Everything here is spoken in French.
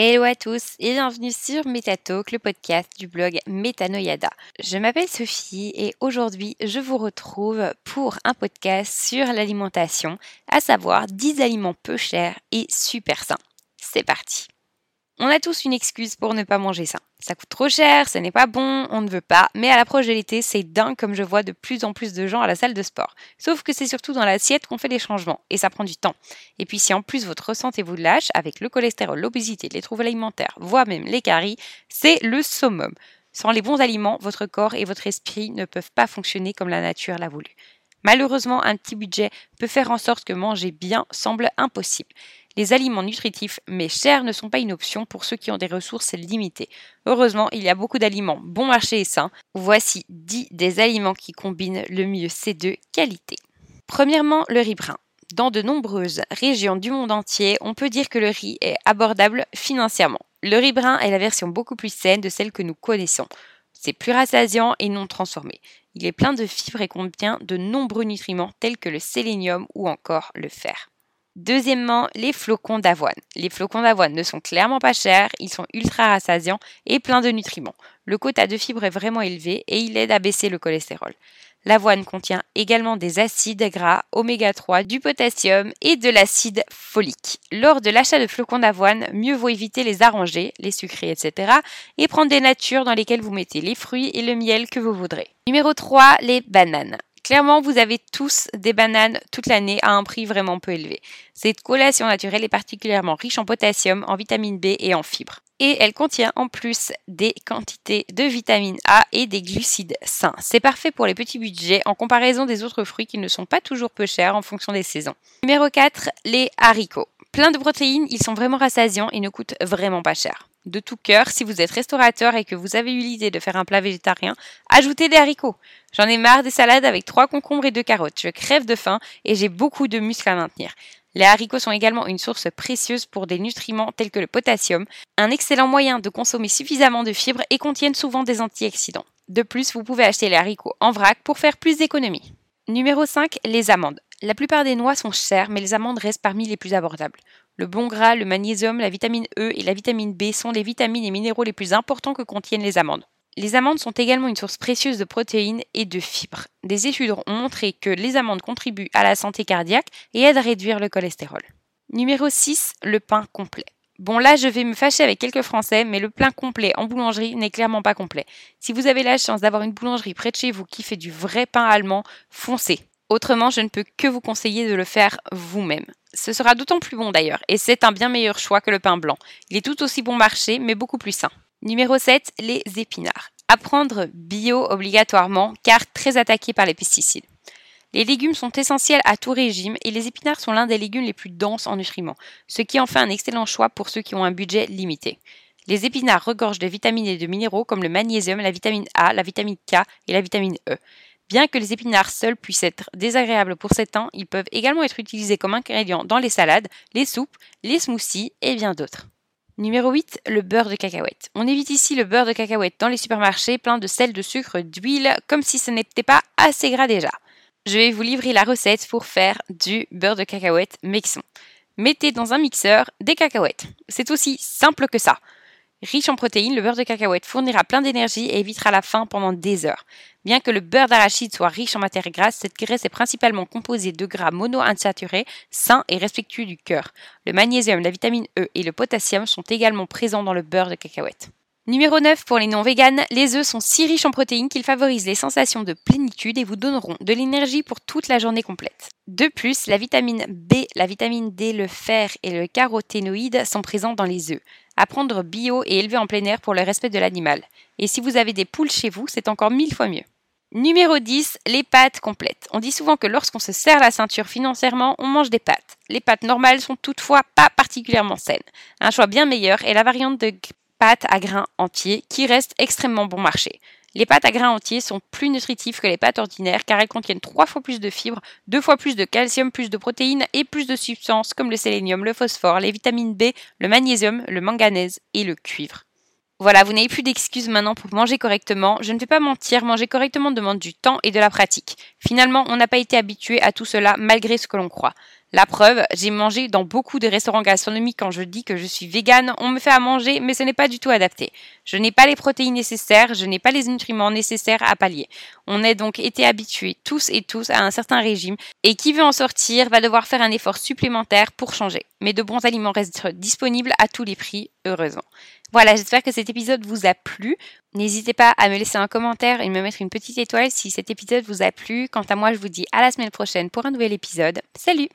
Hello à tous et bienvenue sur MetaTalk, le podcast du blog Metanoyada. Je m'appelle Sophie et aujourd'hui je vous retrouve pour un podcast sur l'alimentation, à savoir 10 aliments peu chers et super sains. C'est parti on a tous une excuse pour ne pas manger ça. Ça coûte trop cher, ce n'est pas bon, on ne veut pas, mais à l'approche de l'été, c'est dingue comme je vois de plus en plus de gens à la salle de sport. Sauf que c'est surtout dans l'assiette qu'on fait les changements, et ça prend du temps. Et puis si en plus votre santé vous lâche, avec le cholestérol, l'obésité, les troubles alimentaires, voire même les caries, c'est le summum. Sans les bons aliments, votre corps et votre esprit ne peuvent pas fonctionner comme la nature l'a voulu. Malheureusement, un petit budget peut faire en sorte que manger bien semble impossible. Les aliments nutritifs mais chers ne sont pas une option pour ceux qui ont des ressources limitées. Heureusement, il y a beaucoup d'aliments bon marché et sains. Voici 10 des aliments qui combinent le mieux ces deux qualités. Premièrement, le riz brun. Dans de nombreuses régions du monde entier, on peut dire que le riz est abordable financièrement. Le riz brun est la version beaucoup plus saine de celle que nous connaissons. C'est plus rassasiant et non transformé. Il est plein de fibres et contient de nombreux nutriments tels que le sélénium ou encore le fer. Deuxièmement, les flocons d'avoine. Les flocons d'avoine ne sont clairement pas chers, ils sont ultra rassasiants et pleins de nutriments. Le quota de fibres est vraiment élevé et il aide à baisser le cholestérol. L'avoine contient également des acides gras, oméga 3, du potassium et de l'acide folique. Lors de l'achat de flocons d'avoine, mieux vaut éviter les arranger, les sucrés, etc. et prendre des natures dans lesquelles vous mettez les fruits et le miel que vous voudrez. Numéro 3, les bananes. Clairement, vous avez tous des bananes toute l'année à un prix vraiment peu élevé. Cette collation naturelle est particulièrement riche en potassium, en vitamine B et en fibres. Et elle contient en plus des quantités de vitamine A et des glucides sains. C'est parfait pour les petits budgets en comparaison des autres fruits qui ne sont pas toujours peu chers en fonction des saisons. Numéro 4, les haricots. Plein de protéines, ils sont vraiment rassasiants et ne coûtent vraiment pas cher. De tout cœur, si vous êtes restaurateur et que vous avez eu l'idée de faire un plat végétarien, ajoutez des haricots. J'en ai marre des salades avec trois concombres et deux carottes. Je crève de faim et j'ai beaucoup de muscles à maintenir. Les haricots sont également une source précieuse pour des nutriments tels que le potassium, un excellent moyen de consommer suffisamment de fibres et contiennent souvent des antioxydants. De plus, vous pouvez acheter les haricots en vrac pour faire plus d'économies. Numéro 5, les amandes. La plupart des noix sont chères, mais les amandes restent parmi les plus abordables. Le bon gras, le magnésium, la vitamine E et la vitamine B sont les vitamines et minéraux les plus importants que contiennent les amandes. Les amandes sont également une source précieuse de protéines et de fibres. Des études ont montré que les amandes contribuent à la santé cardiaque et aident à réduire le cholestérol. Numéro 6, le pain complet. Bon là, je vais me fâcher avec quelques Français, mais le pain complet en boulangerie n'est clairement pas complet. Si vous avez la chance d'avoir une boulangerie près de chez vous qui fait du vrai pain allemand, foncez. Autrement, je ne peux que vous conseiller de le faire vous-même. Ce sera d'autant plus bon d'ailleurs, et c'est un bien meilleur choix que le pain blanc. Il est tout aussi bon marché, mais beaucoup plus sain. Numéro 7, les épinards. Apprendre bio obligatoirement, car très attaqué par les pesticides. Les légumes sont essentiels à tout régime et les épinards sont l'un des légumes les plus denses en nutriments, ce qui en fait un excellent choix pour ceux qui ont un budget limité. Les épinards regorgent de vitamines et de minéraux comme le magnésium, la vitamine A, la vitamine K et la vitamine E. Bien que les épinards seuls puissent être désagréables pour certains, ils peuvent également être utilisés comme ingrédients dans les salades, les soupes, les smoothies et bien d'autres. Numéro 8, le beurre de cacahuète. On évite ici le beurre de cacahuète dans les supermarchés plein de sel, de sucre, d'huile, comme si ce n'était pas assez gras déjà. Je vais vous livrer la recette pour faire du beurre de cacahuète mixon. Mettez dans un mixeur des cacahuètes. C'est aussi simple que ça. Riche en protéines, le beurre de cacahuète fournira plein d'énergie et évitera la faim pendant des heures. Bien que le beurre d'arachide soit riche en matières grasses, cette graisse est principalement composée de gras monoinsaturés, sains et respectueux du cœur. Le magnésium, la vitamine E et le potassium sont également présents dans le beurre de cacahuète. Numéro 9, pour les non-véganes, les œufs sont si riches en protéines qu'ils favorisent les sensations de plénitude et vous donneront de l'énergie pour toute la journée complète. De plus, la vitamine B, la vitamine D, le fer et le caroténoïde sont présents dans les œufs. Apprendre bio et élever en plein air pour le respect de l'animal. Et si vous avez des poules chez vous, c'est encore mille fois mieux. Numéro 10, les pâtes complètes. On dit souvent que lorsqu'on se serre la ceinture financièrement, on mange des pâtes. Les pâtes normales sont toutefois pas particulièrement saines. Un choix bien meilleur est la variante de pâtes à grains entiers qui reste extrêmement bon marché. Les pâtes à grains entiers sont plus nutritives que les pâtes ordinaires car elles contiennent trois fois plus de fibres, deux fois plus de calcium, plus de protéines et plus de substances comme le sélénium, le phosphore, les vitamines B, le magnésium, le manganèse et le cuivre. Voilà, vous n'avez plus d'excuses maintenant pour manger correctement. Je ne vais pas mentir, manger correctement demande du temps et de la pratique. Finalement, on n'a pas été habitué à tout cela malgré ce que l'on croit. La preuve, j'ai mangé dans beaucoup de restaurants gastronomiques quand je dis que je suis végane, on me fait à manger, mais ce n'est pas du tout adapté. Je n'ai pas les protéines nécessaires, je n'ai pas les nutriments nécessaires à pallier. On a donc été habitués tous et tous à un certain régime, et qui veut en sortir va devoir faire un effort supplémentaire pour changer. Mais de bons aliments restent disponibles à tous les prix, heureusement. Voilà, j'espère que cet épisode vous a plu. N'hésitez pas à me laisser un commentaire et me mettre une petite étoile si cet épisode vous a plu. Quant à moi, je vous dis à la semaine prochaine pour un nouvel épisode. Salut